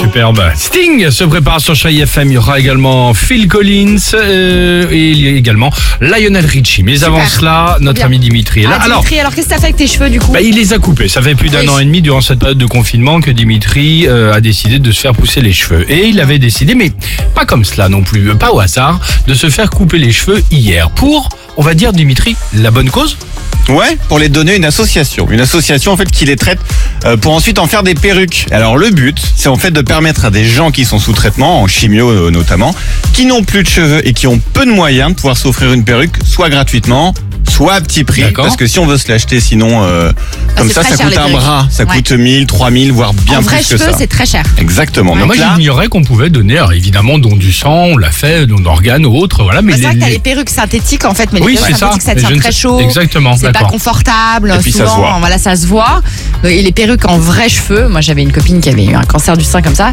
Superbe. Sting se prépare sur Chai FM. Il y aura également Phil Collins euh, et il y a également Lionel Richie. Mais avant cela, notre bien. ami Dimitri est là. Ah, Alors, Dimitri, alors qu'est-ce que t'as fait avec tes cheveux du coup bah, il les a coupés. Ça fait plus d'un Oui. an et demi durant cette période de confinement que Dimitri euh, a décidé de se faire pousser les cheveux. Et il avait décidé, mais pas comme cela non plus, pas au hasard, de se faire couper les cheveux hier pour, on va dire Dimitri, la bonne cause. Ouais, pour les donner à une association. Une association en fait qui les traite euh, pour ensuite en faire des perruques. Alors le but, c'est en fait de permettre à des gens qui sont sous traitement, en chimio euh, notamment, qui n'ont plus de cheveux et qui ont peu de moyens de pouvoir s'offrir une perruque, soit gratuitement, soit à petit prix. Parce que si on veut se l'acheter, sinon, euh, comme c'est ça, ça coûte un bras. Ça Ouais. coûte 1000, 3000, voire bien En vrai plus que cheveux, ça. c'est très cher. Exactement. Moi, Donc là, j'ignorais qu'on pouvait donner, alors, évidemment, don du sang, on l'a fait, don d'organes ou autre, voilà. Mais Bah, c'est vrai les- que t'as les- les perruques synthétiques en fait, mais Oui, les perruques ça. synthétiques ça je tient ne très chaud. Exactement, C'est pas confortable. Et puis, ça se souvent, voit. voilà, ça se voit. Et les perruques en vrais cheveux. Moi, j'avais une copine qui avait eu un cancer du sein comme ça.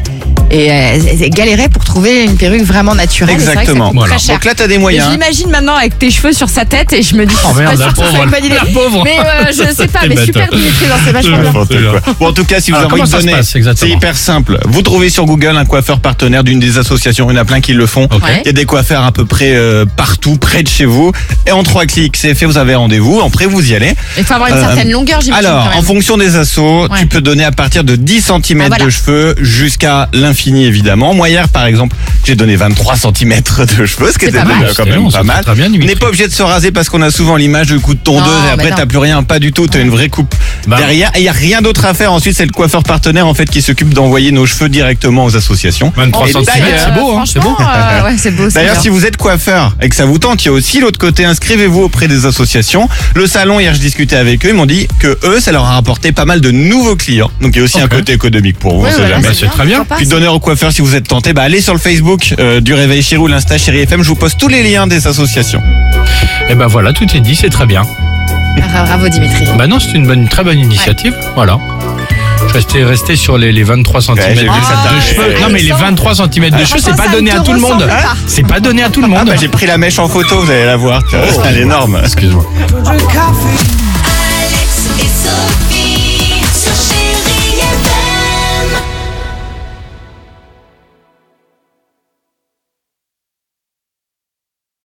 Et euh, elle, galérait pour trouver une perruque vraiment naturelle. Vrai ça exactement. Voilà. Très cher. Donc là, t'as des moyens. l'imagine maintenant avec tes cheveux sur sa tête et je me dis, Oh merde, pas la pauvre. Mais euh, je sais pas, mais bête. super Dimitri, non, c'est vachement bien. N'importe quoi. Bon, en tout cas, si vous Alors, avez envie comment de ça se donner, passe exactement c'est hyper simple. Vous trouvez sur Google un coiffeur partenaire d'une des associations. Il y en a plein qui le font. Ok. Ouais. Il y a des coiffeurs à peu près euh, partout, près de chez vous. Et en trois clics, c'est fait, vous avez rendez-vous. Après, vous y allez. Il faut avoir une Euh, certaine longueur, j'imagine. Alors, quand même. en fonction des assos, Ouais. tu peux donner à partir de 10 cm Ah, voilà. de cheveux jusqu'à l'infini, évidemment. Moi, hier, par exemple, j'ai donné 23 cm de cheveux, ce qui C'est était pas mal. déjà quand même pas ça, mal. très bien, On Dimitri. n'est pas obligé de se raser parce qu'on a souvent l'image du coup de tondeuse Non, et après non. t'as plus rien, pas du tout, t'as une vraie coupe Bah. derrière. Et il y a rien d'autre à faire. Ensuite, c'est le coiffeur partenaire en fait qui s'occupe d'envoyer nos cheveux directement aux associations. 23 Et cm, c'est beau, hein, c'est beau. Franchement, euh, ouais, c'est beau. c'est D'ailleurs, bien. si vous êtes coiffeur et que ça vous tente, il y a aussi l'autre côté. Inscrivez-vous auprès des associations. Le salon, hier, je discutais avec eux. Ils m'ont dit que eux, ça leur a rapporté pas mal de nouveaux clients. Donc, il y a aussi un côté économique pour vous. Ouais, on sait voilà, jamais. Bah, c'est très bien. Puis c'est- donner au coiffeur si vous êtes tenté, bah allez sur le Facebook euh, du Réveil Chéri ou l'Insta Chéri FM. Je vous poste tous les liens des associations. Et ben voilà, tout est dit, c'est très bien. Bra- Bravo Dimitri. Bah non, c'est une bonne, très bonne initiative. Voilà. Je restais resté sur les, les 23 cm de, t'arrivait. cheveux. Non mais les 23 cm de cheveux, c'est pas donné à tout le monde. ressemble pas. C'est pas donné à tout le Ah monde. bah j'ai pris la mèche en photo, vous allez la voir. Elle est énorme. Excuse-moi.